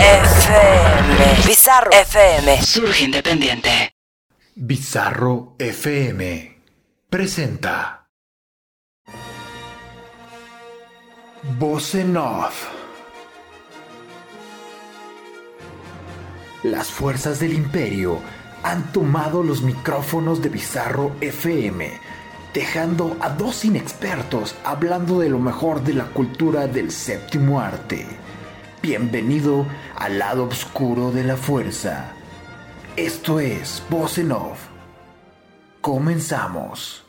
FM. Bizarro FM. Surge independiente. Bizarro FM. Presenta. Voz en off. Las fuerzas del imperio han tomado los micrófonos de Bizarro FM, dejando a dos inexpertos hablando de lo mejor de la cultura del séptimo arte. Bienvenido al lado oscuro de la fuerza. Esto es Voz en Off. Comenzamos.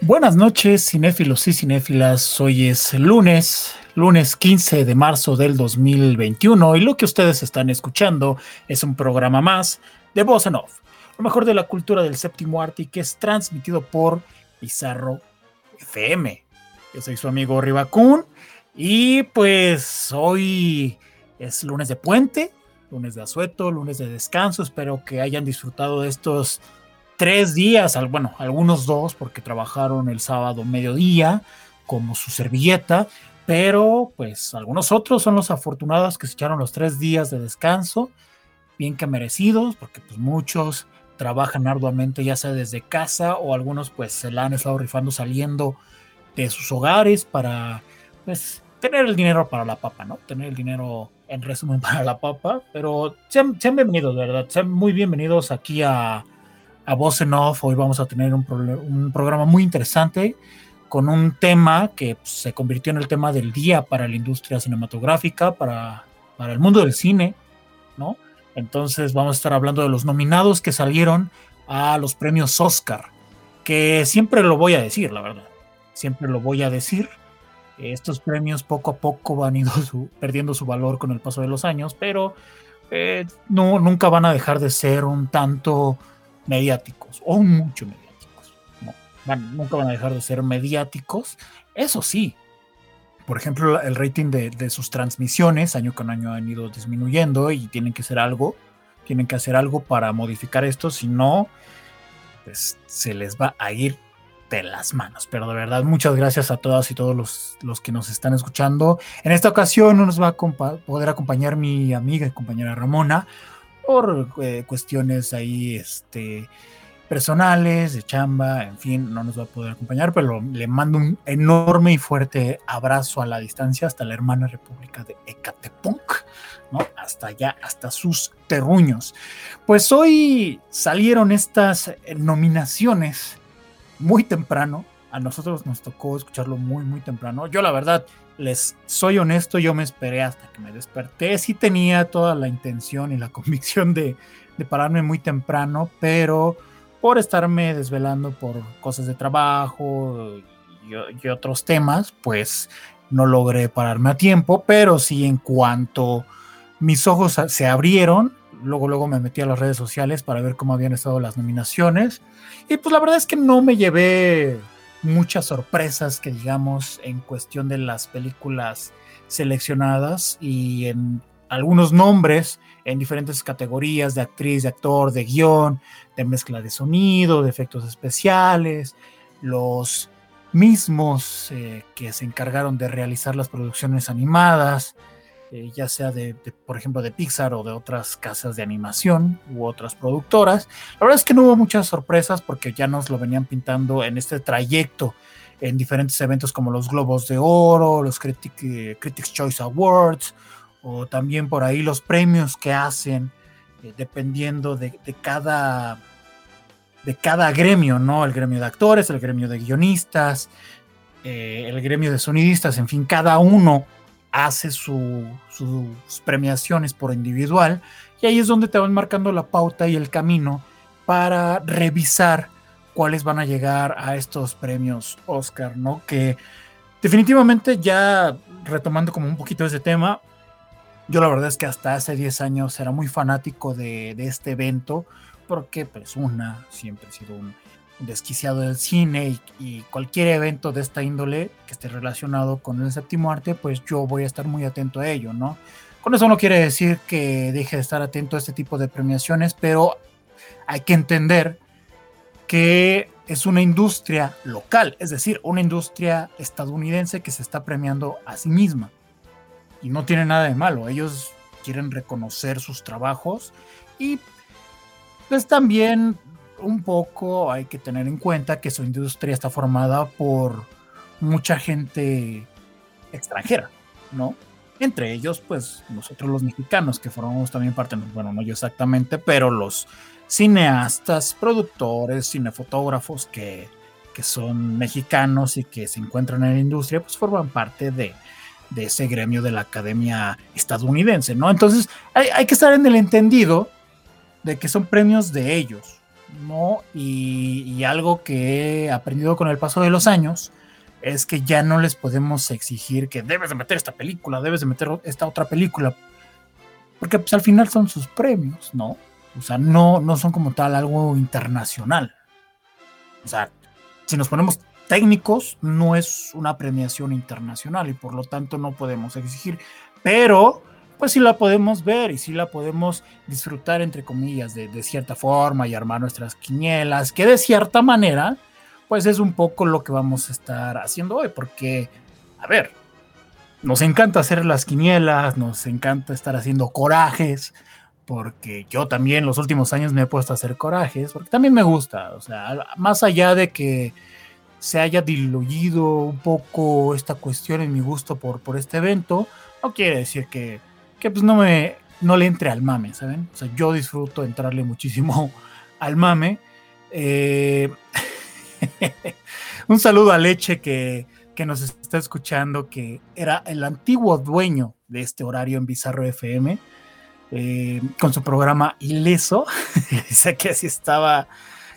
Buenas noches, cinéfilos y cinéfilas. Hoy es lunes, lunes 15 de marzo del 2021 y lo que ustedes están escuchando es un programa más de en Off, lo mejor de la cultura del séptimo arte y que es transmitido por Pizarro FM. Yo soy su amigo Ribacun y pues hoy es lunes de puente, lunes de asueto, lunes de descanso. Espero que hayan disfrutado de estos tres días, bueno, algunos dos, porque trabajaron el sábado mediodía como su servilleta, pero pues algunos otros son los afortunados que se echaron los tres días de descanso, bien que merecidos, porque pues muchos trabajan arduamente ya sea desde casa o algunos pues se la han estado rifando saliendo de sus hogares para pues tener el dinero para la papa, ¿no? Tener el dinero en resumen para la papa, pero sean, sean bienvenidos, verdad, sean muy bienvenidos aquí a a Voz en Off. Hoy vamos a tener un, un, programa muy interesante con un tema que pues, se convirtió en el tema del día para la industria cinematográfica, para, para el mundo del cine, ¿no? Entonces vamos a estar hablando de los nominados que salieron a los premios Oscar, que siempre lo voy a decir, la verdad. Siempre lo voy a decir. Estos premios poco a poco van perdiendo su valor con el paso de los años, pero eh, no, nunca van a dejar de ser un tanto mediáticos o mucho mediáticos. Nunca van a dejar de ser mediáticos. Eso sí, por ejemplo, el rating de, sus transmisiones año con año han ido disminuyendo y tienen que hacer algo, tienen que hacer algo para modificar esto, si no, pues se les va a ir de las manos. Pero de verdad, muchas gracias a todas y todos los, los que nos están escuchando. En esta ocasión no nos va a poder acompañar mi amiga y compañera Ramona, por eh, cuestiones ahí este, personales, de chamba, en fin, no nos va a poder acompañar, pero le mando un enorme y fuerte abrazo a la distancia hasta la hermana República de Ecatepunk, ¿no? Hasta allá, hasta sus terruños. Pues hoy salieron estas nominaciones muy temprano, a nosotros nos tocó escucharlo muy, muy temprano. Yo la verdad, les soy honesto, yo me esperé hasta que me desperté. Sí tenía toda la intención y la convicción de, pararme muy temprano, pero por estarme desvelando por cosas de trabajo y, otros temas, pues no logré pararme a tiempo, pero sí en cuanto mis ojos se abrieron, luego luego me metí a las redes sociales para ver cómo habían estado las nominaciones y pues la verdad es que no me llevé muchas sorpresas que digamos en cuestión de las películas seleccionadas y en algunos nombres en diferentes categorías de actriz, de actor, de guion, de mezcla de sonido, de efectos especiales, los mismos eh, que se encargaron de realizar las producciones animadas, eh, ya sea de, por ejemplo, de Pixar o de otras casas de animación u otras productoras. La verdad es que no hubo muchas sorpresas porque ya nos lo venían pintando en este trayecto en diferentes eventos como los Globos de Oro, los eh, Critics Choice Awards, o también por ahí los premios que hacen, eh, dependiendo de, cada, de cada gremio, ¿no? El gremio de actores, el gremio de guionistas, el gremio de sonidistas, en fin, cada uno hace sus premiaciones por individual y ahí es donde te van marcando la pauta y el camino para revisar cuáles van a llegar a estos premios Oscar, ¿no? Que definitivamente ya retomando como un poquito ese tema, yo la verdad es que hasta hace 10 años era muy fanático de, este evento porque pues una, siempre he sido un desquiciado del cine y, cualquier evento de esta índole que esté relacionado con el séptimo arte, pues yo voy a estar muy atento a ello, ¿no? Con eso no quiere decir que deje de estar atento a este tipo de premiaciones, pero hay que entender que es una industria local, es decir, una industria estadounidense que se está premiando a sí misma. Y no tiene nada de malo, ellos quieren reconocer sus trabajos y pues también un poco hay que tener en cuenta que su industria está formada por mucha gente extranjera, ¿no? Entre ellos, pues nosotros los mexicanos que formamos también parte, bueno, no yo exactamente, pero los cineastas, productores, cinefotógrafos que, que son mexicanos y que se encuentran en la industria, pues forman parte de, de ese gremio de la academia estadounidense, ¿no? Entonces hay, hay, que estar en el entendido de que son premios de ellos, ¿no? Y, algo que he aprendido con el paso de los años es que ya no les podemos exigir que debes de meter esta película, debes de meter esta otra película, porque pues al final son sus premios, ¿no? O sea, no, no son como tal algo internacional. O sea, si nos ponemos técnicos, no es una premiación internacional y por lo tanto no podemos exigir. Pero, pues sí la podemos ver y sí la podemos disfrutar, entre comillas, de, de cierta forma y armar nuestras quinielas, que de cierta manera, pues es un poco lo que vamos a estar haciendo hoy, porque, a ver, nos encanta hacer las quinielas, nos encanta estar haciendo corajes, porque yo también los últimos años me he puesto a hacer corajes, porque también me gusta, o sea, más allá de que se haya diluido un poco esta cuestión en mi gusto por, por este evento, no quiere decir que, que pues no me no le entre al mame, ¿saben? O sea, yo disfruto entrarle muchísimo al mame. Eh, un saludo a Leche que, que nos está escuchando, que era el antiguo dueño de este horario en Bizarro FM eh, con su programa Ileso. Dice que así estaba,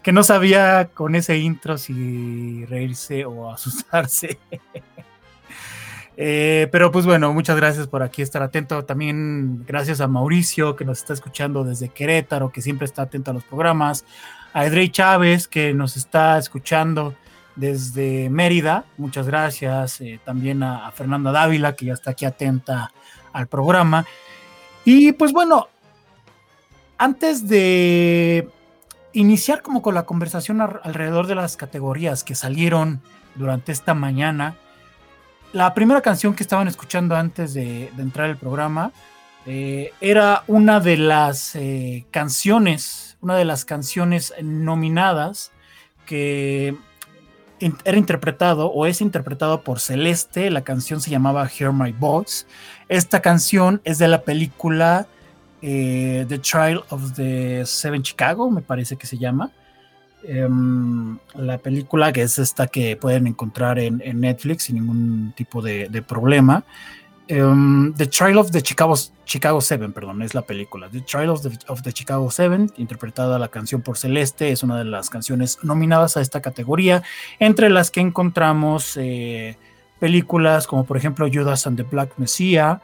que no sabía con ese intro si reírse o asustarse. eh, pero pues bueno, muchas gracias por aquí estar atento. También gracias a Mauricio que nos está escuchando desde Querétaro, que siempre está atento a los programas. A Edrey Chávez que nos está escuchando desde Mérida, muchas gracias. Eh, también a, a Fernanda Dávila que ya está aquí atenta al programa. Y pues bueno, antes de iniciar como con la conversación alrededor de las categorías que salieron durante esta mañana, la primera canción que estaban escuchando antes de, entrar al programa eh, era una de las eh, canciones, una de las canciones nominadas que era interpretado o es interpretado por Celeste, la canción se llamaba Hear My Voice. Esta canción es de la película eh, The Trial of the Seven Chicago, me parece que se llama. Um, la película que es esta que pueden encontrar en, Netflix sin ningún tipo de, problema. Um, the Trial of the Chicago, Chicago 7, perdón, es la película. The Trial of the, Chicago 7, interpretada la canción por Celeste, es una de las canciones nominadas a esta categoría, entre las que encontramos eh, películas como por ejemplo Judas and the Black Messiah.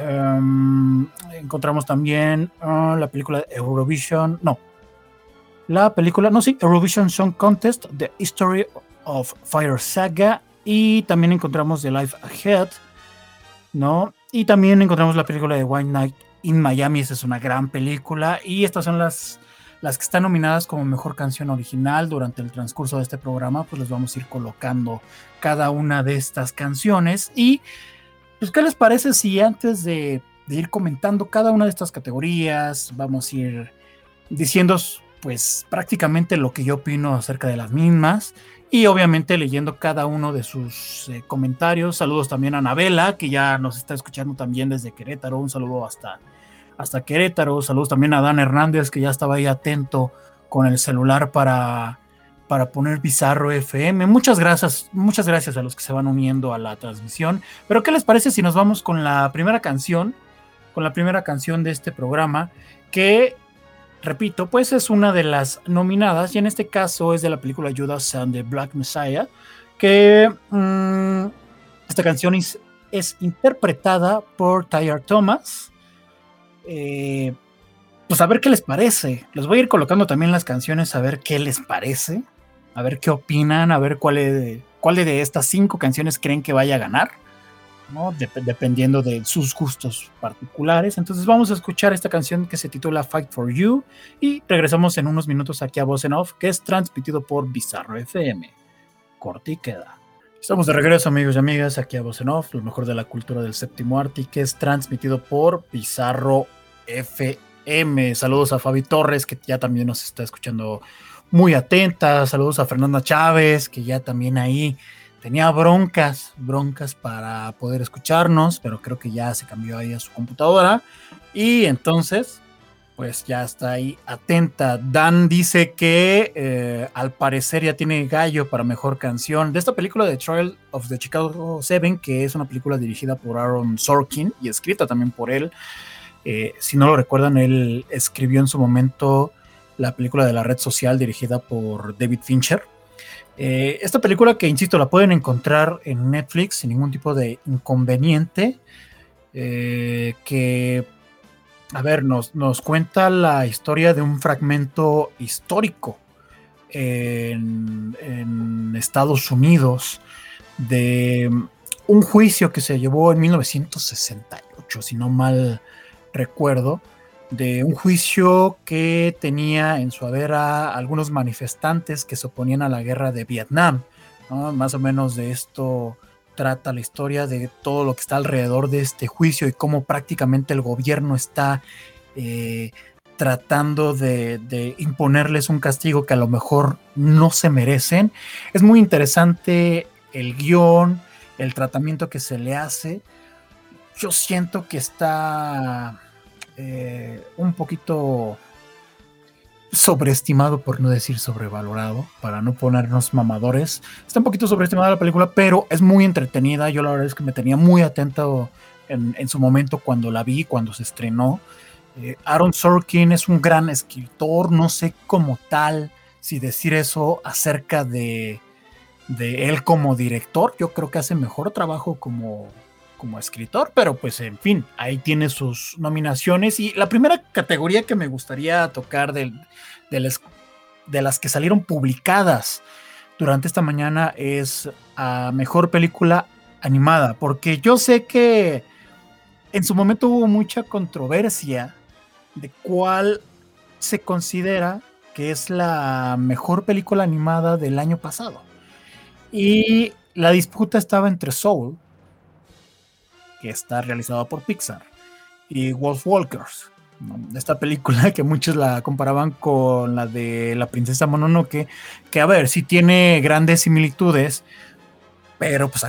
Um, encontramos también uh, la película Eurovision, no, la película, no, sí, Eurovision Song Contest, The History of Fire Saga, y también encontramos The Life Ahead ¿no? Y también encontramos la película de White Night in Miami, esa es una gran película, y estas son las, las que están nominadas como mejor canción original durante el transcurso de este programa, pues les vamos a ir colocando cada una de estas canciones. Y, pues, ¿qué les parece si antes de, ir comentando cada una de estas categorías, vamos a ir diciendo, pues, prácticamente lo que yo opino acerca de las mismas? y obviamente leyendo cada uno de sus eh, comentarios. Saludos también a Anabela, que ya nos está escuchando también desde Querétaro. Un saludo hasta, hasta Querétaro. Saludos también a Dan Hernández, que ya estaba ahí atento con el celular para, para poner Bizarro FM. Muchas gracias, muchas gracias a los que se van uniendo a la transmisión. Pero ¿qué les parece si nos vamos con la primera canción? Con la primera canción de este programa, que repito, pues es una de las nominadas y en este caso es de la película Judas and the Black Messiah, que mmm, esta canción es, interpretada por Tyler Thomas. Eh, pues a ver qué les parece. Les voy a ir colocando también las canciones a ver qué les parece, a ver qué opinan, a ver cuál, es, de estas cinco canciones creen que vaya a ganar. ¿no? dependiendo de sus gustos particulares. Entonces vamos a escuchar esta canción que se titula Fight for You y regresamos en unos minutos aquí a Voz en Off, que es transmitido por Bizarro FM. Corte y queda. Estamos de regreso, amigos y amigas, aquí a Voz en Off, lo mejor de la cultura del séptimo arte, que es transmitido por Bizarro FM. Saludos a Fabi Torres, que ya también nos está escuchando muy atenta. Saludos a Fernanda Chávez, que ya también ahí tenía broncas, broncas para poder escucharnos, pero creo que ya se cambió ahí a su computadora. Y entonces, pues ya está ahí atenta. Dan dice que eh, al parecer ya tiene gallo para mejor canción de esta película de Trial of the Chicago Seven, que es una película dirigida por Aaron Sorkin y escrita también por él. Eh, si no lo recuerdan, él escribió en su momento la película de la red social dirigida por David Fincher. Eh, esta película que, insisto, la pueden encontrar en Netflix sin ningún tipo de inconveniente, eh, que, a ver, nos, nos, cuenta la historia de un fragmento histórico en, en Estados Unidos de un juicio que se llevó en 1968, si no mal recuerdo, de un juicio que tenía en su haber a algunos manifestantes que se oponían a la guerra de Vietnam. Más o menos de esto trata la historia de todo lo que está alrededor de este juicio y cómo prácticamente el gobierno está eh, tratando de, de, imponerles un castigo que a lo mejor no se merecen. Es muy interesante el guion, el tratamiento que se le hace. Yo siento que está eh, un poquito sobreestimado, por no decir sobrevalorado, para no ponernos mamadores. Está un poquito sobreestimada la película, pero es muy entretenida. Yo la verdad es que me tenía muy atento en, su momento cuando la vi, cuando se estrenó. Eh, Aaron Sorkin es un gran escritor, no sé como tal si decir eso acerca de, de él como director. Yo creo que hace mejor trabajo como, como escritor, pero pues en fin, ahí tiene sus nominaciones. Y la primera categoría que me gustaría tocar de, de las que salieron publicadas durante esta mañana es a mejor película animada, porque yo sé que en su momento hubo mucha controversia de cuál se considera que es la mejor película animada del año pasado. Y la disputa estaba entre Soul, que está realizada por Pixar, y Wolf Walkers. Esta película que muchos la comparaban con la de la princesa Mononoke, que a ver, sí tiene grandes similitudes, pero pues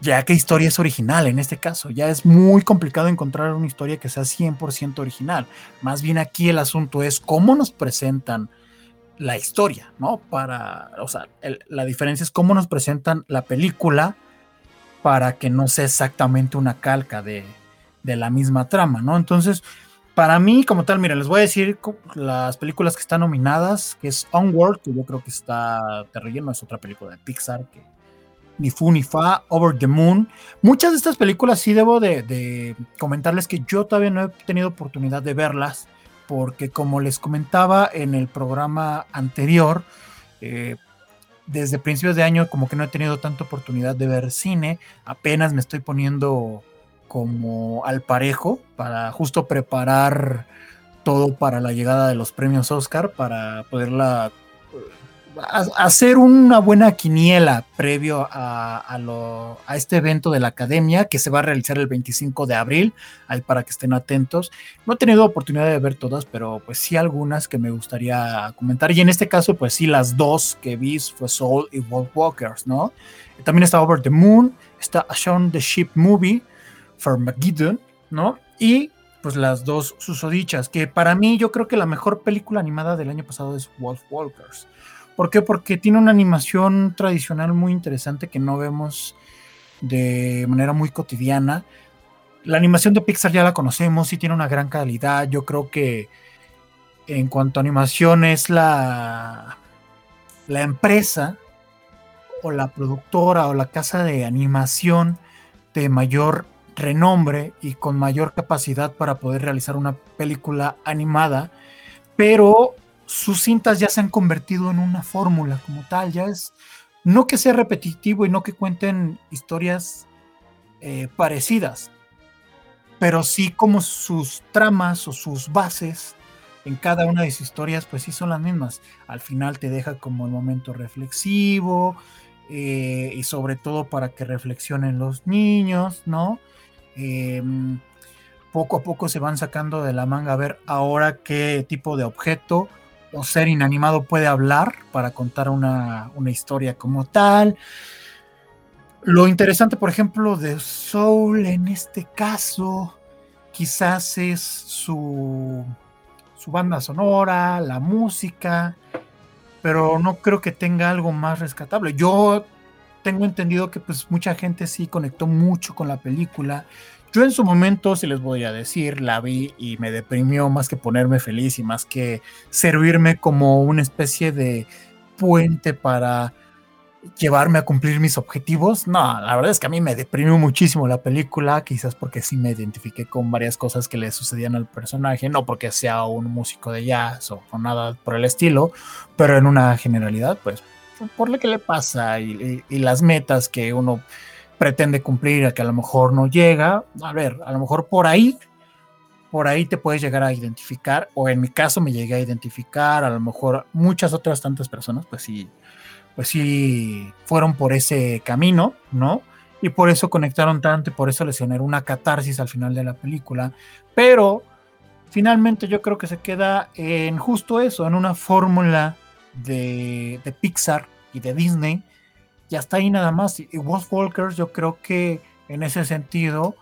ya qué historia es original en este caso, ya es muy complicado encontrar una historia que sea 100% original. Más bien aquí el asunto es cómo nos presentan la historia, ¿no? Para, o sea, la diferencia es cómo nos presentan la película para que no sea exactamente una calca de, la misma trama, ¿no? Entonces, para mí, como tal, mira, les voy a decir las películas que están nominadas, que es Onward, que yo creo que está de relleno, es otra película de Pixar, que ni fu ni fa, Over the Moon. Muchas de estas películas sí debo de, comentarles que yo todavía no he tenido oportunidad de verlas, porque como les comentaba en el programa anterior, eh, desde principios de año como que no he tenido tanta oportunidad de ver cine, apenas me estoy poniendo como al parejo para justo preparar todo para la llegada de los premios Oscar, para poderla hacer una buena quiniela previo a, este evento de la academia que se va a realizar el 25 de abril, para que estén atentos. No he tenido oportunidad de ver todas, pero pues sí algunas que me gustaría comentar. Y en este caso, pues sí, las dos que vi fue Soul y Wolf Walkers, ¿no? También está Over the Moon, está A Shaun the Ship Movie, for Magidon, ¿no? Y pues las dos susodichas, que para mí yo creo que la mejor película animada del año pasado es Wolf Walkers ¿Por qué? Porque tiene una animación tradicional muy interesante que no vemos de manera muy cotidiana. La animación de Pixar ya la conocemos y tiene una gran calidad. Yo creo que en cuanto a animación es la, la empresa o la productora o la casa de animación de mayor renombre y con mayor capacidad para poder realizar una película animada, pero sus cintas ya se han convertido en una fórmula como tal, ya es no que sea repetitivo y no que cuenten historias eh, parecidas, pero sí como sus tramas o sus bases en cada una de sus historias, pues sí son las mismas. Al final te deja como el momento reflexivo eh, y sobre todo para que reflexionen los niños, ¿no? Em, poco a poco se van sacando de la manga a ver ahora qué tipo de objeto o ser inanimado puede hablar para contar una, una historia como tal. Lo interesante, por ejemplo, de Soul en este caso, quizás es su su banda sonora, la música, pero no creo que tenga algo más rescatable. Yo tengo entendido que pues mucha gente sí conectó mucho con la película. Yo en su momento, si les voy a decir, la vi y me deprimió más que ponerme feliz y más que servirme como una especie de puente para llevarme a cumplir mis objetivos. No, la verdad es que a mí me deprimió muchísimo la película, quizás porque sí me identifiqué con varias cosas que le sucedían al personaje, no porque sea un músico de jazz o, nada por el estilo, pero en una generalidad, pues por lo que le pasa y, las metas que uno pretende cumplir, a que a lo mejor no llega, a ver, a lo mejor por ahí por ahí te puedes llegar a identificar, o en mi caso me llegué a identificar, a lo mejor muchas otras tantas personas, pues sí, pues sí fueron por ese camino, ¿no? Y por eso conectaron tanto y por eso les una catarsis al final de la película. Pero finalmente yo creo que se queda en justo eso, en una fórmula de, Pixar y de Disney. Y hasta ahí nada más. Y Wolf Walkers yo creo que en ese sentido,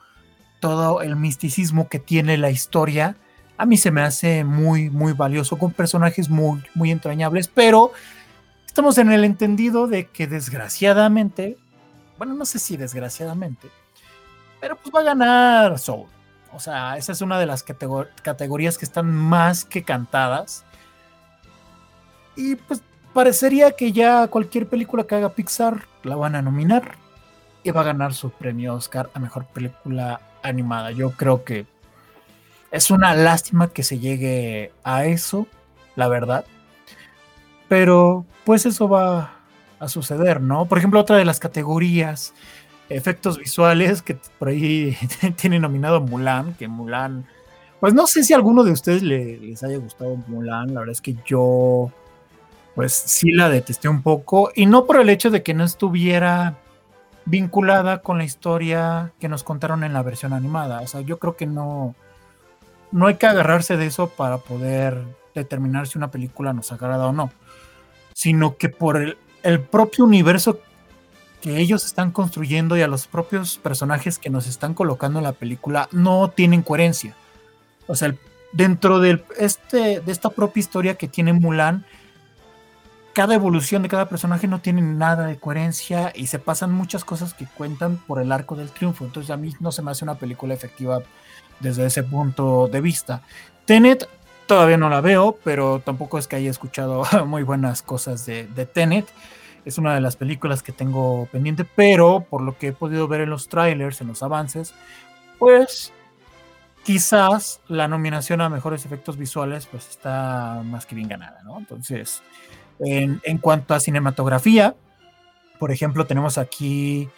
todo el misticismo que tiene la historia, a mí se me hace muy, muy valioso, con personajes muy, muy entrañables, pero estamos en el entendido de que desgraciadamente, bueno, no sé si desgraciadamente, pero pues va a ganar Soul. O sea, esa es una de las categorías que están más que cantadas. Y pues parecería que ya cualquier película que haga Pixar la van a nominar y va a ganar su premio Oscar a mejor película animada. Yo creo que es una lástima que se llegue a eso, la verdad. Pero pues eso va a suceder, ¿no? Por ejemplo, otra de las categorías, efectos visuales, que por ahí tiene nominado Mulan, que Mulan, pues no sé si a alguno de ustedes les haya gustado Mulan, la verdad es que yo, pues sí la detesté un poco, y no por el hecho de que no estuviera vinculada con la historia que nos contaron en la versión animada, o sea, yo creo que no, no hay que agarrarse de eso para poder determinar si una película nos agrada o no sino que por el, propio universo que ellos están construyendo y a los propios personajes que nos están colocando en la película no tienen coherencia. O sea, dentro de, este, de esta propia historia que tiene Mulan, cada evolución de cada personaje no tiene nada de coherencia y se pasan muchas cosas que cuentan por el arco del triunfo. Entonces a mí no se me hace una película efectiva desde ese punto de vista. Tenet Todavía no la veo, pero tampoco es que haya escuchado muy buenas cosas de, Tenet. Es una de las películas que tengo pendiente, pero por lo que he podido ver en los trailers, en los avances, pues quizás la nominación a mejores efectos visuales pues está más que bien ganada, ¿no? Entonces, en, cuanto a cinematografía, por ejemplo, tenemos aquí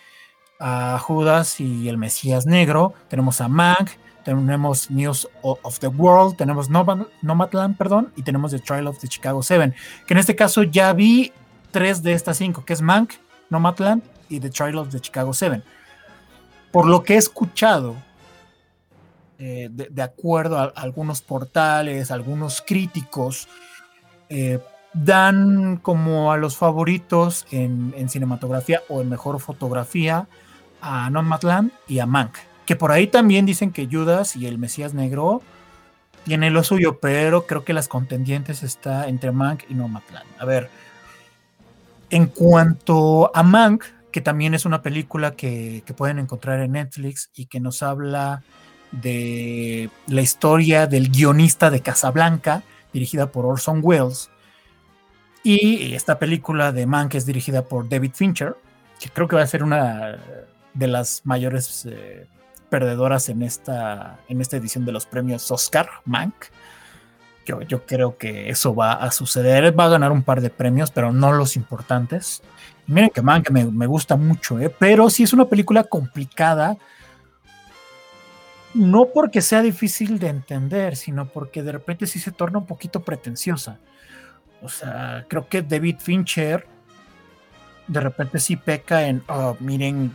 a Judas y el Mesías Negro, tenemos a Mag, tenemos News of the World, tenemos Nomadland, perdón, y tenemos The Trial of the Chicago Seven, que en este caso ya vi tres de estas cinco, que es Mank, Nomadland y The Trial of the Chicago Seven. Por lo que he escuchado, eh, de, acuerdo a, algunos portales, algunos críticos, eh, dan como a los favoritos en, cinematografía o en mejor fotografía a Nomadland y a Mank que por ahí también dicen que Judas y el Mesías Negro tiene lo suyo, pero creo que las contendientes está entre Mank y Nomadland. A ver, en cuanto a Mank, que también es una película que, que, pueden encontrar en Netflix y que nos habla de la historia del guionista de Casablanca, dirigida por Orson Welles. Y esta película de Mank es dirigida por David Fincher, que creo que va a ser una de las mayores eh, perdedoras en esta, en esta edición de los premios Oscar, Mank. Yo, yo creo que eso va a suceder. Va a ganar un par de premios, pero no los importantes. Miren que man, que me, me gusta mucho, ¿eh? pero sí es una película complicada. No porque sea difícil de entender, sino porque de repente sí se torna un poquito pretenciosa. O sea, creo que David Fincher de repente sí peca en, oh, miren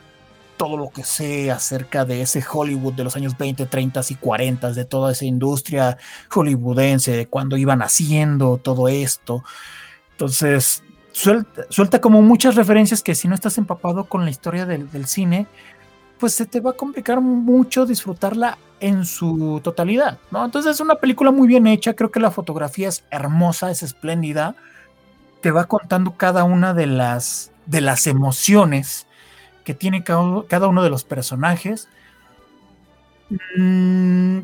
todo lo que sé acerca de ese Hollywood de los años 20, 30 y 40, de toda esa industria hollywoodense, de cuando iban haciendo todo esto. Entonces, suelta, como muchas referencias que si no estás empapado con la historia del cine, pues se te va a complicar mucho disfrutarla en su totalidad, ¿no? Entonces es una película muy bien hecha, creo que la fotografía es hermosa, es espléndida, te va contando cada una de las, de las emociones que tiene cada, uno de los personajes. Mm,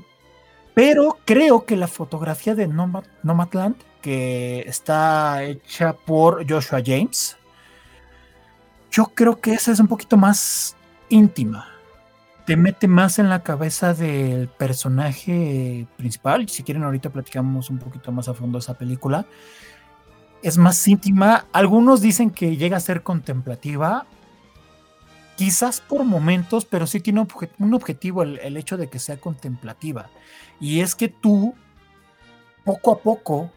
pero creo que la fotografía de Nomad, Nomadland, que está hecha por Joshua James, yo creo que esa es un poquito más íntima. Te mete más en la cabeza del personaje principal. Si quieren, ahorita platicamos un poquito más a fondo esa película. Es más íntima. Algunos dicen que llega a ser contemplativa quizás por momentos, pero sí tiene un objetivo el, hecho de que sea contemplativa. Y es que tú, poco a poco,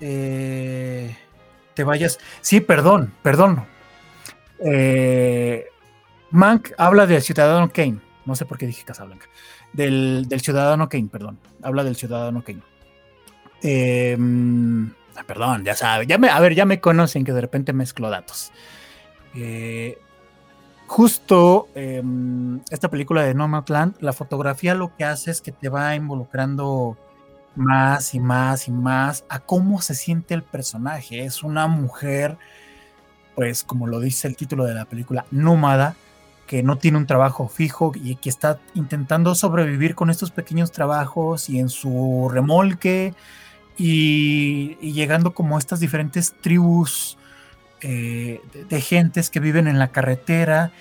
eh, te vayas. Sí, perdón, perdón. Eh, Mank habla del ciudadano Kane. No sé por qué dije Casablanca. Del, del ciudadano Kane, perdón. Habla del ciudadano Kane. Em, ah, perdón, ya sabe. Ya me, a ver, ya me conocen que de repente mezclo datos. Eh, justo em, esta película de Nomadland, la fotografía lo que hace es que te va involucrando más y más y más a cómo se siente el personaje. Es una mujer, pues como lo dice el título de la película, nómada, que no tiene un trabajo fijo y que está intentando sobrevivir con estos pequeños trabajos y en su remolque y, llegando como estas diferentes tribus eh, de, gentes que viven en la carretera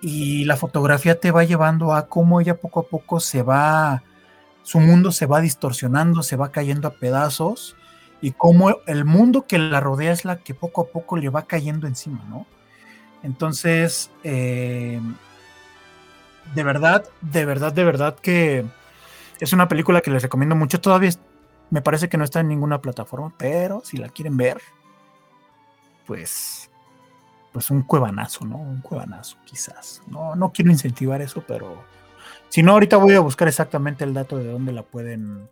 y la fotografía te va llevando a cómo ella poco a poco se va, su mundo se va distorsionando, se va cayendo a pedazos y cómo el mundo que la rodea es la que poco a poco le va cayendo encima, ¿no? Entonces, eh, de verdad, de verdad, de verdad que es una película que les recomiendo mucho. Todavía me parece que no está en ninguna plataforma, pero si la quieren ver, pues, pues un cuevanazo, ¿no? Un cuevanazo, quizás. No, no quiero incentivar eso, pero si no, ahorita voy a buscar exactamente el dato de dónde la pueden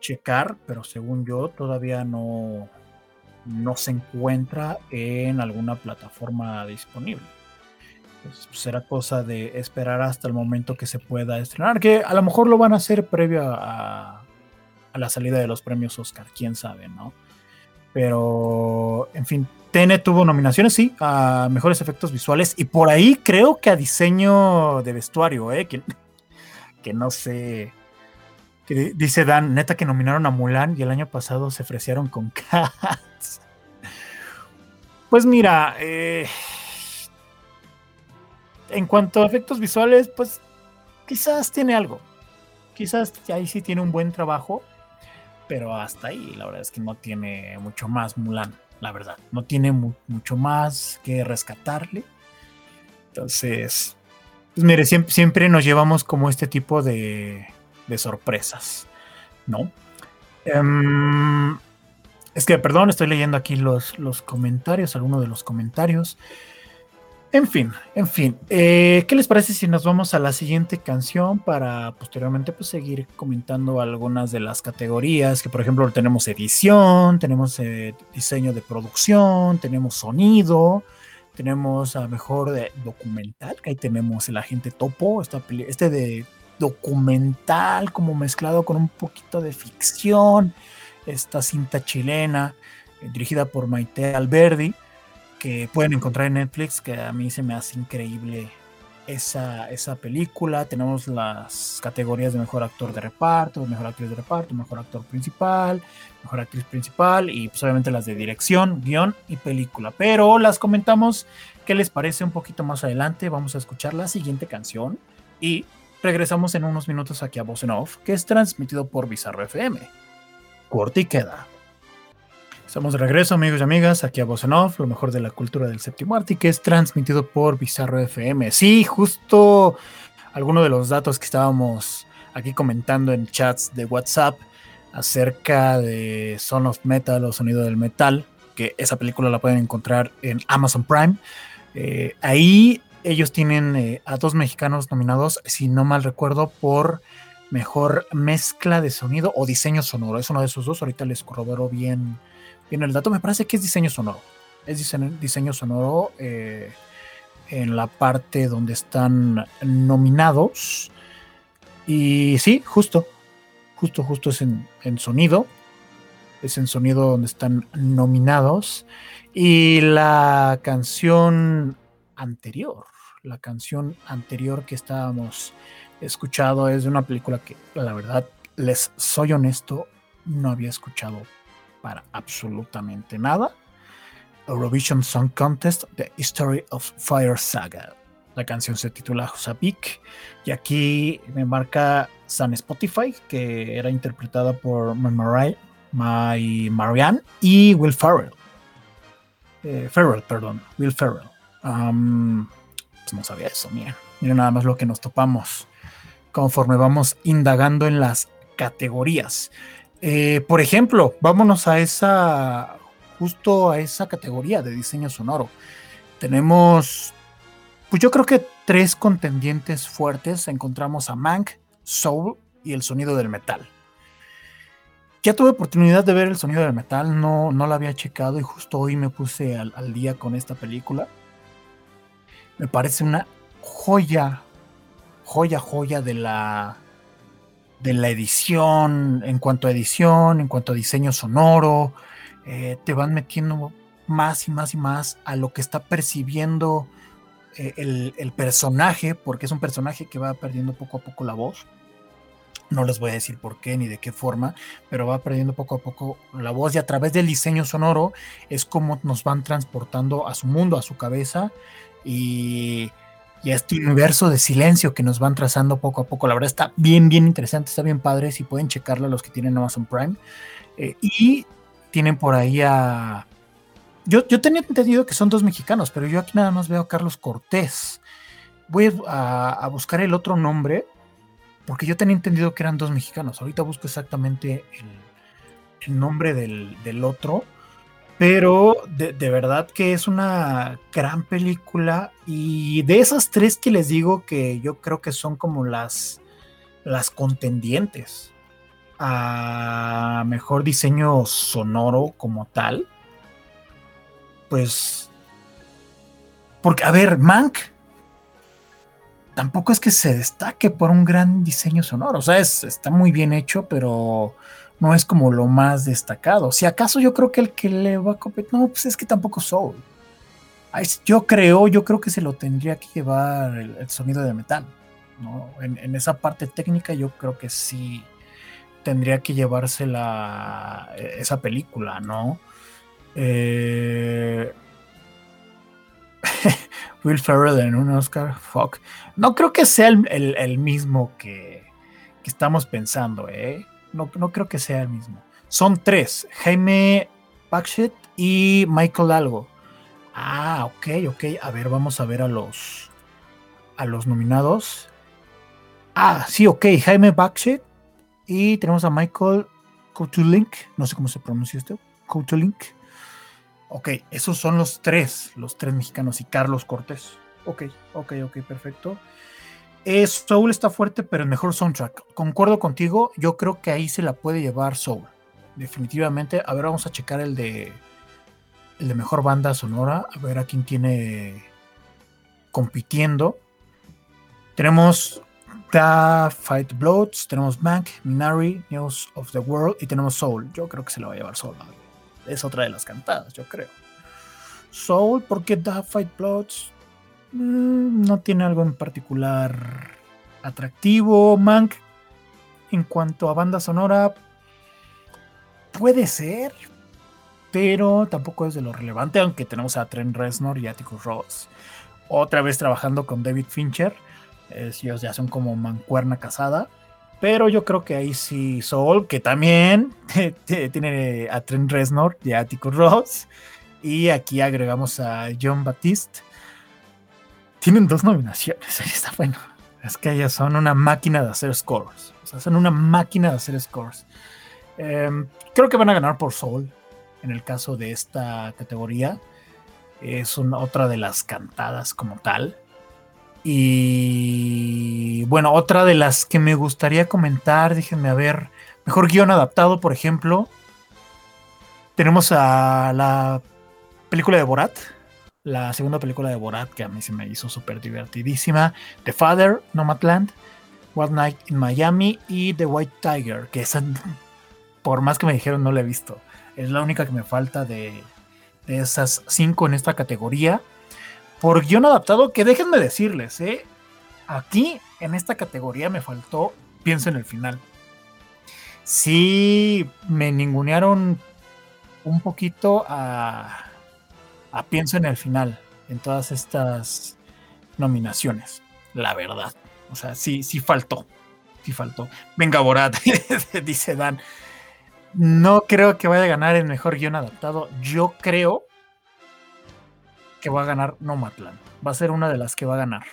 checar, pero según yo todavía no, no se encuentra en alguna plataforma disponible. Pues, será cosa de esperar hasta el momento que se pueda estrenar, que a lo mejor lo van a hacer previo a, a la salida de los premios Oscar, quién sabe, ¿no? Pero, en fin, TN tuvo nominaciones, sí, a mejores efectos visuales y por ahí creo que a diseño de vestuario, ¿eh? que, que no sé. Dice Dan, neta que nominaron a Mulan y el año pasado se ofrecieron con Cats. Pues mira, eh, en cuanto a efectos visuales, pues quizás tiene algo. Quizás ahí sí tiene un buen trabajo, pero hasta ahí la verdad es que no tiene mucho más Mulan la verdad. No tiene mucho más que rescatarle. Entonces, pues mire, siempre, nos llevamos como este tipo de, de sorpresas, ¿no? Em, es que, perdón, estoy leyendo aquí los, los comentarios, algunos de los comentarios. En fin, en fin. Eh, ¿Qué les parece si nos vamos a la siguiente canción para posteriormente pues, seguir comentando algunas de las categorías? Que por ejemplo tenemos edición, tenemos eh, diseño de producción, tenemos sonido, tenemos a mejor de documental, que ahí tenemos el agente topo, este de documental como mezclado con un poquito de ficción, esta cinta chilena eh, dirigida por Maite Alberdi que pueden encontrar en Netflix, que a mí se me hace increíble esa, esa película. Tenemos las categorías de mejor actor de reparto, mejor actriz de reparto, mejor actor principal, mejor actriz principal y pues obviamente las de dirección, guion y película. Pero las comentamos qué les parece un poquito más adelante. Vamos a escuchar la siguiente canción y regresamos en unos minutos aquí a Voz en Off, que es transmitido por Bizarro FM. corte y queda. Estamos de regreso, amigos y amigas, aquí a Voz Off, lo mejor de la cultura del séptimo arte, que es transmitido por Bizarro FM. Sí, justo algunos de los datos que estábamos aquí comentando en chats de WhatsApp acerca de Son of Metal o Sonido del Metal, que esa película la pueden encontrar en Amazon Prime. Eh, ahí ellos tienen eh, a dos mexicanos nominados, si no mal recuerdo, por mejor mezcla de sonido o diseño sonoro. Es uno de esos dos. Ahorita les corroboro bien, bien el dato. Me parece que es diseño sonoro. Es diseño, sonoro eh, en la parte donde están nominados. Y sí, justo. Justo, justo es en, en sonido. Es en sonido donde están nominados. Y la canción anterior, la canción anterior que estábamos escuchado es de una película que la verdad, les soy honesto, no había escuchado para absolutamente nada. Eurovision Song Contest, The History of Fire Saga. La canción se titula Josapik y aquí me marca San Spotify, que era interpretada por My, Marianne y Will Ferrell. Eh, Ferrell, perdón, Will Ferrell. Pues no sabía eso, mira. Miren nada más lo que nos topamos conforme vamos indagando en las categorías. Eh, por ejemplo, vámonos a esa, justo a esa categoría de diseño sonoro. Tenemos, pues yo creo que tres contendientes fuertes. Encontramos a Mank, Soul y el sonido del metal. Ya tuve oportunidad de ver el sonido del metal, no, no la había checado y justo hoy me puse al día con esta película. Me parece una joya joya, joya de la, de la edición, en cuanto a edición, en cuanto a diseño sonoro, eh, te van metiendo más y más y más a lo que está percibiendo eh, el, personaje, porque es un personaje que va perdiendo poco a poco la voz. No les voy a decir por qué ni de qué forma, pero va perdiendo poco a poco la voz y a través del diseño sonoro es como nos van transportando a su mundo, a su cabeza y y este universo de silencio que nos van trazando poco a poco. La verdad está bien, bien interesante, está bien padre. Si pueden checarlo los que tienen Amazon Prime. Eh, y tienen por ahí a. Yo, yo tenía entendido que son dos mexicanos, pero yo aquí nada más veo a Carlos Cortés. Voy a, buscar el otro nombre, porque yo tenía entendido que eran dos mexicanos. Ahorita busco exactamente el, nombre del, del otro pero de, verdad que es una gran película. Y de esas tres que les digo que yo creo que son como las, las contendientes a mejor diseño sonoro como tal. Pues. Porque, a ver, Mank tampoco es que se destaque por un gran diseño sonoro. O sea, está muy bien hecho, pero no es como lo más destacado. Si acaso yo creo que el que le va a competir, no, pues es que tampoco Soul. Yo creo, yo creo que se lo tendría que llevar el, sonido de metal. ¿no? En, esa parte técnica yo creo que sí tendría que llevarse la, esa película, ¿no? Eh, Will Ferrell en un Oscar, fuck. No creo que sea el, mismo que, que estamos pensando, ¿eh? No, creo que sea el mismo. Son tres, Jaime Bakshit y Michael Algo. Ah, ok, ok. A ver, vamos a ver a los a los nominados. Ah, sí, ok. Jaime Bakshit y tenemos a Michael Kotulink. No sé cómo se pronuncia esto. Kotulink. Ok, esos son los tres, los tres mexicanos y Carlos Cortés. Ok, ok, ok, perfecto. Soul está fuerte, pero el mejor soundtrack. Concuerdo contigo, yo creo que ahí se la puede llevar Soul. Definitivamente. A ver, vamos a checar el de el de mejor banda sonora. A ver a quién tiene compitiendo. Tenemos The Fight Bloods, tenemos Mank, Minari, News of the World y tenemos Soul. Yo creo que se la va a llevar Soul. Es otra de las cantadas, yo creo. Soul, porque The Fight Bloods no tiene algo en particular atractivo. Mank, en cuanto a banda sonora, puede ser, pero tampoco es de lo relevante, aunque tenemos a Trent Reznor y Atticus Ross. Otra vez trabajando con David Fincher. ellos ya son como mancuerna casada. Pero yo creo que ahí sí Soul, que también tiene a Trent Reznor y a Atticus Ross. Y aquí agregamos a John Baptiste. Tienen dos nominaciones. Está bueno. Es que ellas son una máquina de hacer scores. O sea, son una máquina de hacer scores. Em, creo que van a ganar por Soul en el caso de esta categoría. Es una, otra de las cantadas como tal. Y bueno, otra de las que me gustaría comentar, déjenme a ver, mejor guion adaptado, por ejemplo. Tenemos a la película de Borat, la segunda película de Borat, que a mí se me hizo súper divertidísima. The Father, Nomadland, One Night in Miami y The White Tiger, que esa, por más que me dijeron, no la he visto. Es la única que me falta de, de esas cinco en esta categoría por guion adaptado, que déjenme decirles, ¿eh? aquí en esta categoría me faltó Pienso en el final. Sí, me ningunearon un poquito a, a Pienso en el final en todas estas nominaciones, la verdad. O sea, sí, sí faltó. Sí faltó. Venga, Borat, dice Dan. No creo que vaya a ganar el mejor guion adaptado. Yo creo que va a ganar Nomadland. Va a ser una de las que va a ganar.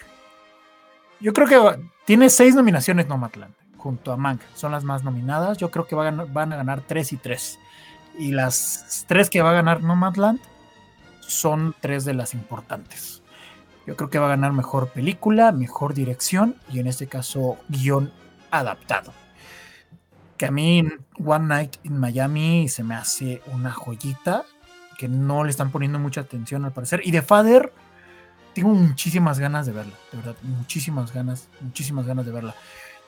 Yo creo que tiene seis nominaciones Nomadland junto a Mank. Son las más nominadas. Yo creo que van a ganar tres y tres. Y las tres que va a ganar Nomadland son tres de las importantes. Yo creo que va a ganar mejor película, mejor dirección y en este caso guion adaptado. Que a mí One Night in Miami se me hace una joyita que no le están poniendo mucha atención al parecer. Y de Father, tengo muchísimas ganas de verla, de verdad, muchísimas ganas, muchísimas ganas de verla.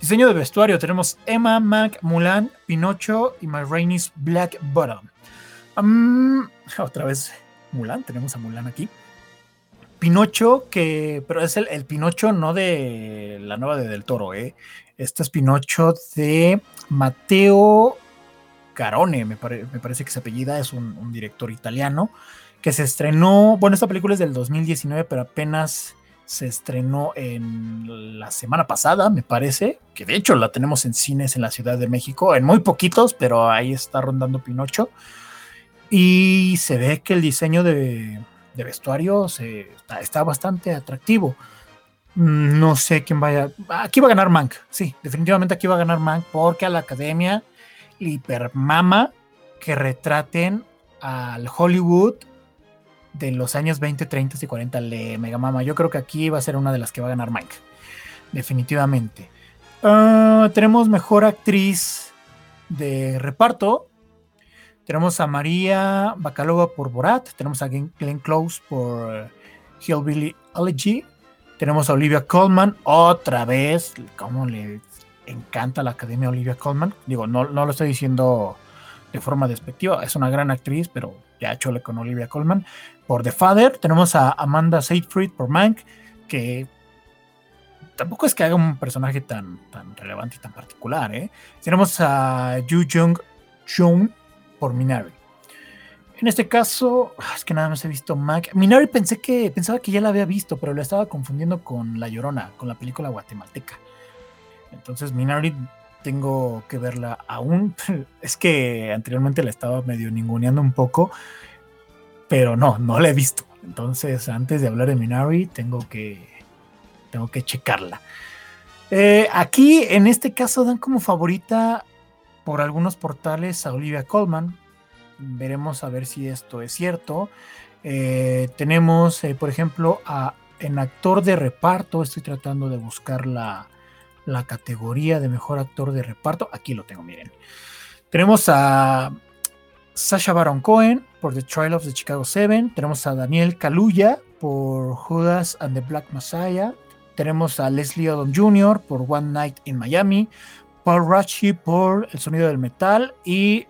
Diseño de vestuario, tenemos Emma, Mac, Mulan, Pinocho y My Rainey's Black Bottom. otra vez Mulan, tenemos a Mulan aquí. Pinocho, que, pero es el, Pinocho no de la nueva de Del Toro, ¿eh? Este es Pinocho de Mateo Carone, me, parece que se apellida, es un, director italiano, que se estrenó, bueno, esta película es del 2019, pero apenas se estrenó en la semana pasada, me parece, que de hecho la tenemos en cines en la Ciudad de México, en muy poquitos, pero ahí está rondando Pinocho. Y se ve que el diseño de, vestuario está, bastante atractivo. No sé quién vaya. Aquí va a ganar Mank. Sí, definitivamente aquí va a ganar Mank porque a la academia hipermama que retraten al Hollywood de los años 20, 30 y 40 le mega mama. Yo creo que aquí va a ser una de las que va a ganar Mike. Definitivamente. Ah, tenemos mejor actriz de reparto. Tenemos a María Bacalova por Borat. Tenemos a Glenn Close por Hillbilly Elegy. Tenemos a Olivia Colman otra vez. ¿Cómo le encanta la Academia Olivia Colman. Digo, no, no lo estoy diciendo de forma despectiva, es una gran actriz, pero ya chole con Olivia Colman. Por The Father tenemos a Amanda Seyfried por Mank, que tampoco es que haga un personaje tan, tan relevante y tan particular. ¿eh? Tenemos a Yu Jung Jung por Minari. En este caso, es que nada más he visto Mank. Minari pensé que, pensaba que ya la había visto, pero la estaba confundiendo con La Llorona, con la película guatemalteca. Entonces, Minari tengo que verla aún. Es que anteriormente la estaba medio ninguneando un poco, pero no, no la he visto. Entonces, antes de hablar de Minari, tengo que, tengo que checarla. Eh, aquí, en este caso, dan como favorita por algunos portales a Olivia Colman. Veremos a ver si esto es cierto. Eh, tenemos, eh, por ejemplo, a, en actor de reparto. Estoy tratando de buscar la, la categoría de mejor actor de reparto. Aquí lo tengo, miren. Tenemos a Sasha Baron Cohen por The Trial of the Chicago Seven. Tenemos a Daniel Kaluuya por Judas and the Black Messiah. Tenemos a Leslie Odom Jr. por One Night in Miami. Paul Rachi por El Sonido del Metal. Y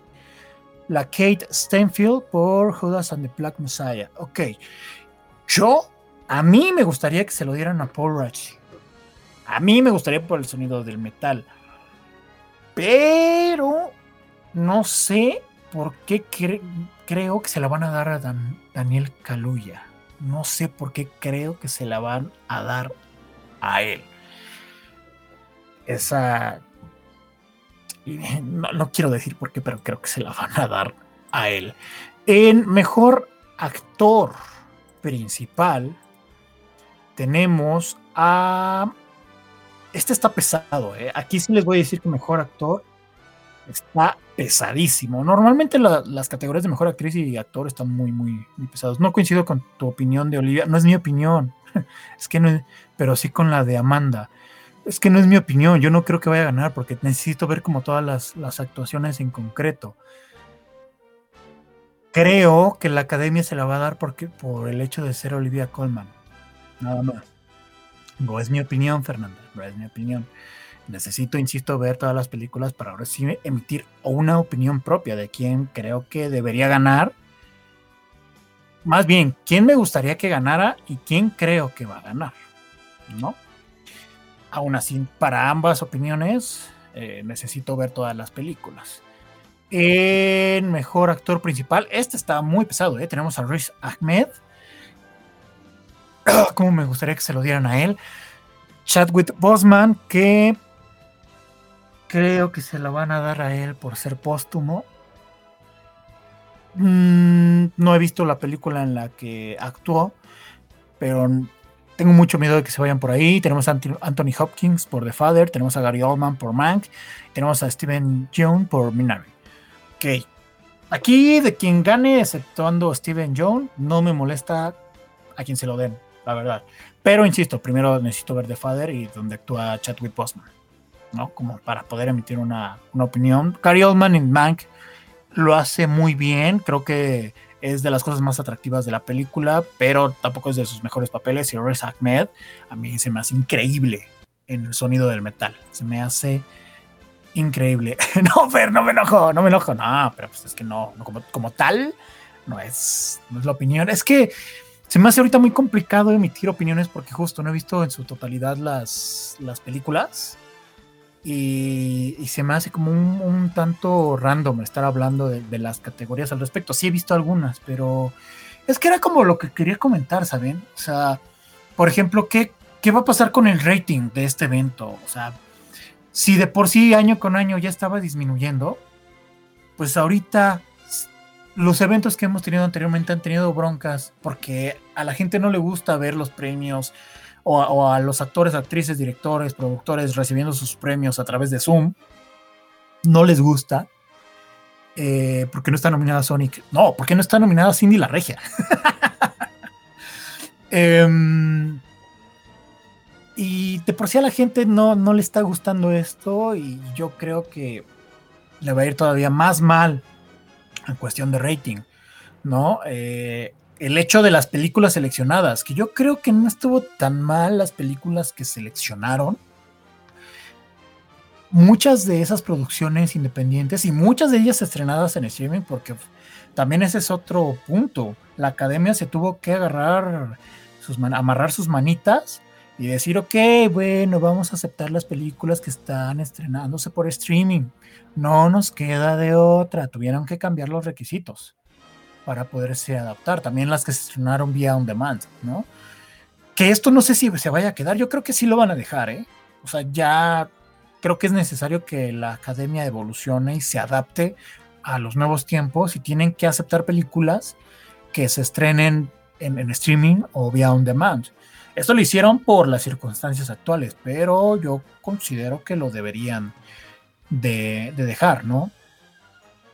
la Kate Stanfield por Judas and the Black Messiah. Ok. Yo, a mí me gustaría que se lo dieran a Paul Rachi. A mí me gustaría por el sonido del metal. Pero no sé por qué creo que se la van a dar a Daniel Kaluuya. No sé por qué creo que se la van a dar a él. Esa no, no quiero decir por qué, pero creo que se la van a dar a él. En mejor actor principal tenemos a... Este está pesado, ¿eh? Aquí sí les voy a decir que mejor actor está pesadísimo. Normalmente la- las categorías de mejor actriz y actor están muy, muy, muy pesados. No coincido con tu opinión de Olivia, no es mi opinión. es que no pero sí con la de Amanda. Es que no es mi opinión, yo no creo que vaya a ganar porque necesito ver como todas las, las actuaciones en concreto. Creo que la academia se la va a dar porque, por el hecho de ser Olivia Colman. Nada más. No es mi opinión, Fernanda, no es mi opinión. Necesito, insisto, ver todas las películas para ahora sí emitir una opinión propia de quién creo que debería ganar. Más bien, quién me gustaría que ganara y quién creo que va a ganar. ¿No? Aún así, para ambas opiniones, eh, necesito ver todas las películas. En mejor actor principal, este está muy pesado, ¿eh? Tenemos a Riz Ahmed. Como me gustaría que se lo dieran a él. Chadwick Boseman, que creo que se lo van a dar a él por ser póstumo. Mm, no he visto la película en la que actuó, pero tengo mucho miedo de que se vayan por ahí. Tenemos a Anthony Hopkins por The Father, tenemos a Gary Oldman por Mank, tenemos a Steven Yeun por Minari. Ok. Aquí de quien gane, exceptuando Steven Yeun, no me molesta a quien se lo den, la verdad. Pero insisto, primero necesito ver The Father y donde actúa Chadwick Boseman, ¿no? Como para poder emitir una, una opinión. Gary Oldman en Mank lo hace muy bien, creo que es de las cosas más atractivas de la película, pero tampoco es de sus mejores papeles. Y Riz Ahmed, a mí se me hace increíble en el sonido del metal. Se me hace increíble. no, Fer, no me enojo, no me enojo. No, pero pues es que no, como, como tal, no es, no es la opinión. Es que se me hace ahorita muy complicado emitir opiniones porque justo no he visto en su totalidad las, las películas. Y, se me hace como un, tanto random estar hablando de, de las categorías al respecto. Sí he visto algunas, pero es que era como lo que quería comentar, ¿saben? O sea, por ejemplo, ¿qué, qué va a pasar con el rating de este evento? O sea, si de por sí año con año ya estaba disminuyendo, pues ahorita los eventos que hemos tenido anteriormente han tenido broncas porque a la gente no le gusta ver los premios o a, los actores, actrices, directores, productores recibiendo sus premios a través de Zoom. No les gusta. Eh, porque no está nominada Sonic. No, porque no está nominada Cindy la Regia. Em, y de por sí a la gente no, no le está gustando esto y yo creo que le va a ir todavía más mal en cuestión de rating, ¿no? Eh, el hecho de las películas seleccionadas, que yo creo que no estuvo tan mal las películas que seleccionaron. Muchas de esas producciones independientes y muchas de ellas estrenadas en streaming, porque también ese es otro punto. La academia se tuvo que agarrar, sus amarrar sus manitas y decir, ok, bueno, vamos a aceptar las películas que están estrenándose por streaming. No nos queda de otra, tuvieron que cambiar los requisitos para poderse adaptar. También las que se estrenaron vía on demand, ¿no? Que esto no sé si se vaya a quedar, yo creo que sí lo van a dejar, ¿eh? O sea, ya creo que es necesario que la academia evolucione y se adapte a los nuevos tiempos y tienen que aceptar películas que se estrenen en, streaming o vía on demand. Esto lo hicieron por las circunstancias actuales, pero yo considero que lo deberían de, de dejar, ¿no?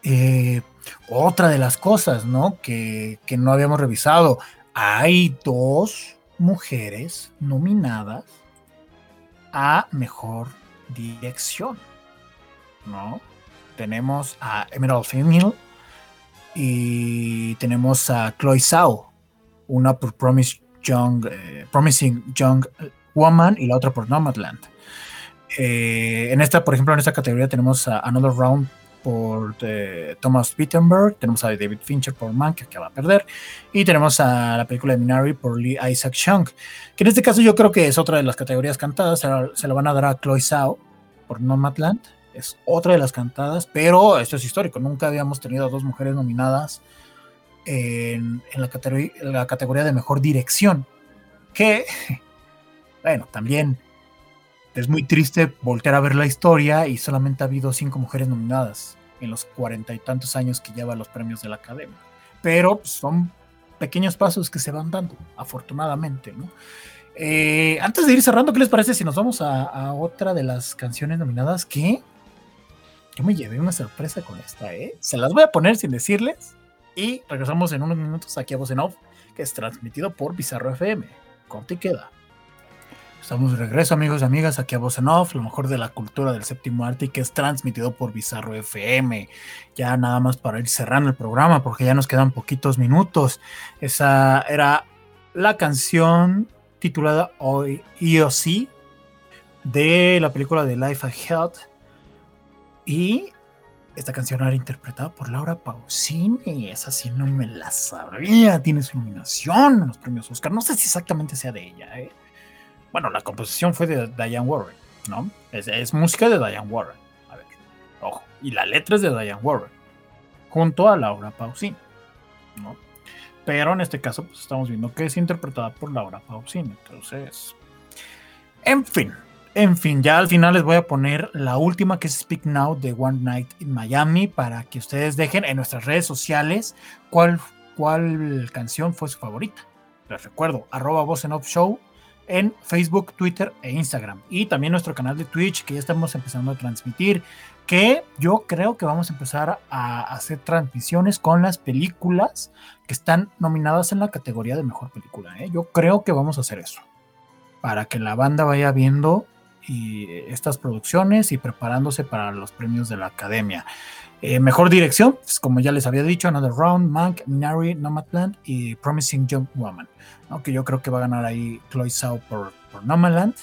Eh, otra de las cosas, ¿no? Que, que no habíamos revisado. Hay dos mujeres nominadas a mejor dirección, ¿no? Tenemos a Emerald Fennell y tenemos a Chloe Zhao, una por Promise Young, eh, Promising Young Woman y la otra por Nomadland. Eh, en esta, por ejemplo, en esta categoría tenemos a Another Round por eh, Thomas Wittenberg, tenemos a David Fincher por Mank, que va a perder, y tenemos a la película de Minari por Lee Isaac Chung, que en este caso yo creo que es otra de las categorías cantadas, se la, van a dar a Chloe Zhao por Nomadland, es otra de las cantadas, pero esto es histórico, nunca habíamos tenido a dos mujeres nominadas en la categoría de mejor dirección, que, bueno, también es muy triste voltear a ver la historia y solamente ha habido cinco mujeres nominadas en los cuarenta y tantos años que lleva los premios de la academia. Pero pues, son pequeños pasos que se van dando, afortunadamente, ¿no? Eh, antes de ir cerrando, ¿qué les parece si nos vamos a, otra de las canciones nominadas que yo me llevé una sorpresa con esta, ¿eh? Se las voy a poner sin decirles y regresamos en unos minutos aquí a Voz en Off, que es transmitido por Bizarro FM. Conte queda. Estamos de regreso, amigos y amigas, aquí a Voz en Off, lo mejor de la cultura del séptimo arte y que es transmitido por Bizarro FM. Ya nada más para ir cerrando el programa, porque ya nos quedan poquitos minutos. Esa era la canción titulada EOC de la película de Life Ahead. Y esta canción era interpretada por Laura Pausini. Esa sí no me la sabía. Tiene su iluminación en los premios Oscar. No sé si exactamente sea de ella, ¿eh? Bueno, la composición fue de Diane Warren, ¿no? Es, música de Diane Warren. A ver, ojo. Y la letra es de Diane Warren, junto a Laura Pausini, ¿no? Pero en este caso, pues estamos viendo que es interpretada por Laura Pausini. Entonces, en fin, en fin, ya al final les voy a poner la última que es Speak Now de One Night in Miami para que ustedes dejen en nuestras redes sociales cuál, cuál canción fue su favorita. Les recuerdo, arroba voz en off show en Facebook, Twitter e Instagram. Y también nuestro canal de Twitch que ya estamos empezando a transmitir. Que yo creo que vamos a empezar a hacer transmisiones con las películas que están nominadas en la categoría de mejor película. ¿eh? Yo creo que vamos a hacer eso. Para que la banda vaya viendo y estas producciones y preparándose para los premios de la academia. Eh, mejor dirección, pues, como ya les había dicho, Another Round, Mank, Minari, Nomadland y Promising Young Woman, que yo creo que va a ganar ahí Chloe Zhao por, por Nomadland.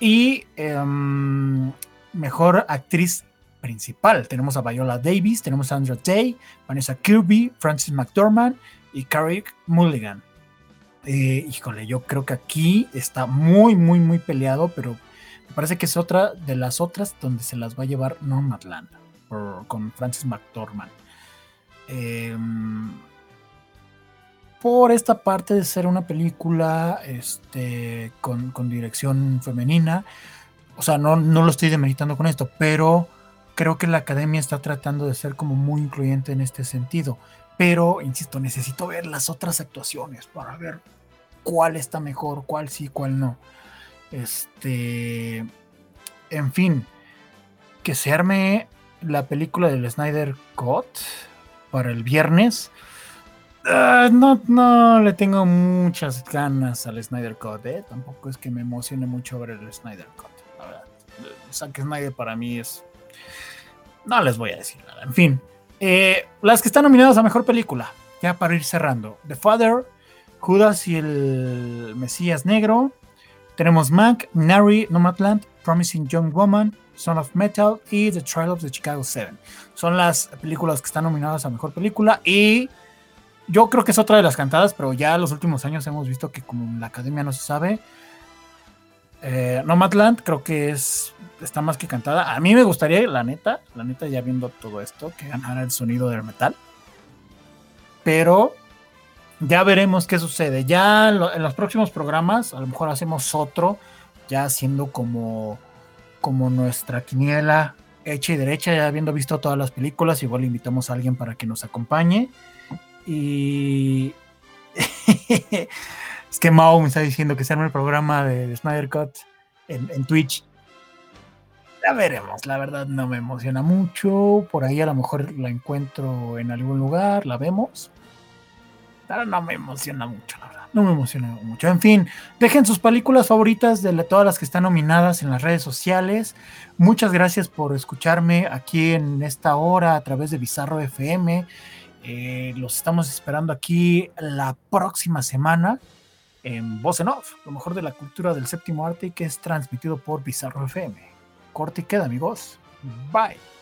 Y em, mejor actriz principal, tenemos a Viola Davis, tenemos a Andrea Day, Vanessa Kirby, Francis McDormand y Carrie Mulligan. Eh, híjole, yo creo que aquí está muy, muy, muy peleado, pero parece que es otra de las otras donde se las va a llevar Nomadland con Francis McDormand. Em, por esta parte de ser una película este, con, dirección femenina, o sea, no, no lo estoy demeritando con esto, pero creo que la academia está tratando de ser como muy incluyente en este sentido. Pero, insisto, necesito ver las otras actuaciones para ver cuál está mejor, cuál sí, cuál no. Este, en fin, que se arme la película del Snyder Cut para el viernes. Ah, no, no le tengo muchas ganas al Snyder Cut, ¿eh? Tampoco es que me emocione mucho ver el Snyder Cut. La verdad. Zack Snyder para mí es. No les voy a decir nada. En fin. Eh, las que están nominadas a mejor película. Ya para ir cerrando. The Father, Judas y el Mesías Negro. Tenemos Mac, Nari, Nomadland, Promising Young Woman, Son of Metal y The Trial of the Chicago 7. Son las películas que están nominadas a Mejor Película y yo creo que es otra de las cantadas, pero ya en los últimos años hemos visto que como la academia no se sabe, eh, Nomadland creo que es está más que cantada. A mí me gustaría, la neta, la neta ya viendo todo esto, que ganara el sonido del metal. Pero ya veremos qué sucede. Ya en los próximos programas, a lo mejor hacemos otro, ya haciendo como como nuestra quiniela hecha y derecha, ya habiendo visto todas las películas, igual invitamos a alguien para que nos acompañe. Y es que Mao me está diciendo que se arme el programa de, Snyder Cut en, Twitch. Ya veremos, la verdad no me emociona mucho. Por ahí a lo mejor la encuentro en algún lugar, la vemos. No me emociona mucho, la verdad no me emociona mucho. En fin, dejen sus películas favoritas de todas las que están nominadas en las redes sociales. Muchas gracias por escucharme aquí en esta hora a través de Bizarro FM. Eh, los estamos esperando aquí la próxima semana en Voz en Off, lo mejor de la cultura del séptimo arte que es transmitido por Bizarro FM. Corte y queda, amigos. Bye.